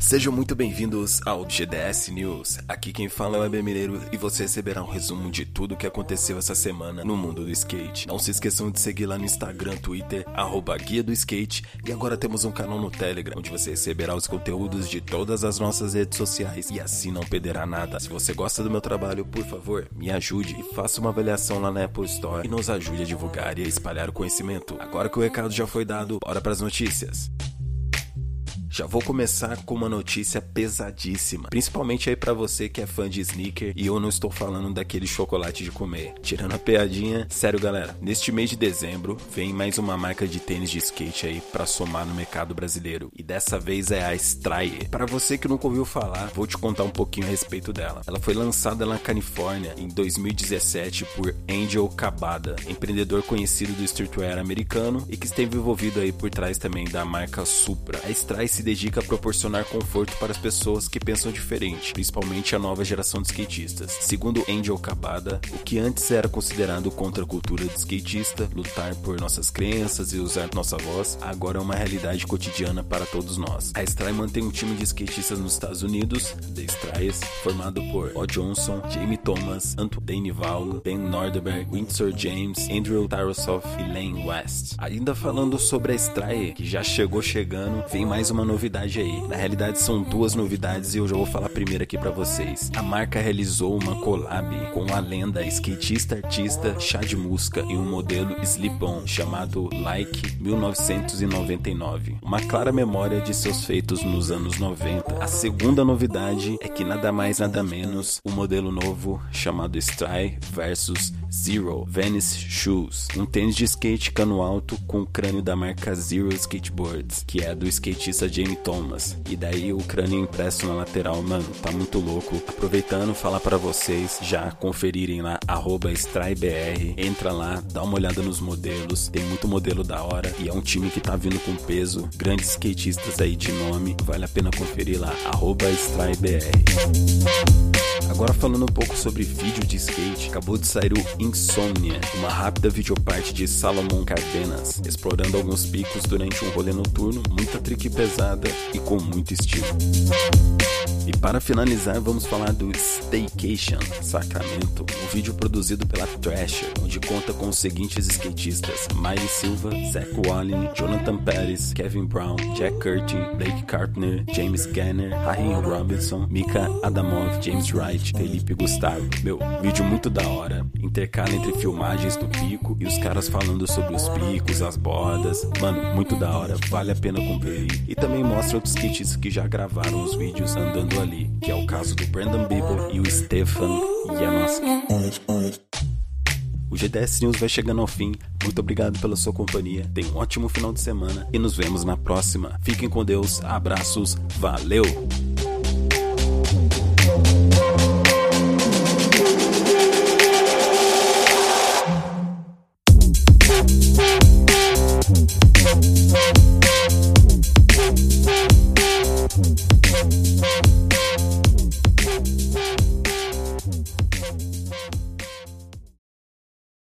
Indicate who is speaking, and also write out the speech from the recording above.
Speaker 1: Sejam muito bem-vindos ao GDS News. Aqui quem fala é o Web Mineiro e você receberá um resumo de tudo o que aconteceu essa semana no mundo do skate. Não se esqueçam de seguir lá no Instagram, Twitter, arroba Guia do Skate e agora temos um canal no Telegram onde você receberá os conteúdos de todas as nossas redes sociais e assim não perderá nada. Se você gosta do meu trabalho, por favor, me ajude e faça uma avaliação lá na Apple Store e nos ajude a divulgar e a espalhar o conhecimento. Agora que o recado já foi dado, bora para as notícias. Já vou começar com uma notícia pesadíssima, principalmente aí para você que é fã de sneaker e eu não estou falando daquele chocolate de comer. Tirando a piadinha, sério galera, neste mês de dezembro vem mais uma marca de tênis de skate aí para somar no mercado brasileiro e dessa vez é a Strayer. Para você que nunca ouviu falar, vou te contar um pouquinho a respeito dela. Ela foi lançada na Califórnia em 2017 por Angel Cabada, empreendedor conhecido do streetwear americano e que esteve envolvido aí por trás também da marca Supra. A Strayer se dedica a proporcionar conforto para as pessoas que pensam diferente, principalmente a nova geração de skatistas. Segundo Angel Cabada, o que antes era considerado contra a cultura de skatista, lutar por nossas crenças e usar nossa voz, agora é uma realidade cotidiana para todos nós. A Stray mantém um time de skatistas nos Estados Unidos, The Strays, formado por O. Johnson, Jamie Thomas, Antoine Val, Ben Nordberg, Windsor James, Andrew Tarosoff e Lane West. Ainda falando sobre a Stray, que já chegou chegando, vem mais uma novidade aí. Na realidade são duas novidades e eu já vou falar primeiro aqui para vocês. A marca realizou uma collab com a lenda skatista artista Chad Muska em um modelo slip-on chamado Like 1999. Uma clara memória de seus feitos nos anos 90. A segunda novidade é que nada mais nada menos o um modelo novo chamado Stry versus Zero Venice Shoes, um tênis de skate cano alto com o crânio da marca Zero Skateboards, que é do skatista Jamie Thomas. E daí o crânio impresso na lateral, mano, tá muito louco. Aproveitando, falar para vocês já conferirem lá StryBR, entra lá, dá uma olhada nos modelos, tem muito modelo da hora e é um time que tá vindo com peso, grandes skatistas aí de nome, vale a pena conferir lá StryBR. Agora falando um pouco sobre vídeo de skate, acabou de sair o Insomnia, uma rápida videoparte de Salomon Cardenas, explorando alguns picos durante um rolê noturno, muita trick pesada e com muito estilo. E para finalizar, vamos falar do Staycation Sacramento, um vídeo produzido pela Thrasher, onde conta com os seguintes skatistas: Miley Silva, Zach Wallen, Jonathan Pérez, Kevin Brown, Jack Curtin, Blake Carpenter, James Ganner, Raheem Robinson, Mika Adamov, James Wright, Felipe Gustavo. Meu, vídeo muito da hora, intercala entre filmagens do pico e os caras falando sobre os picos, as bordas. Mano, muito da hora, vale a pena conferir. E também também mostra outros kits que já gravaram os vídeos andando ali, que é o caso do Brandon Bieber e o Stefan Yamask. O GDS News vai chegando ao fim. Muito obrigado pela sua companhia. Tenha um ótimo final de semana e nos vemos na próxima. Fiquem com Deus. Abraços. Valeu. Thank Thank you.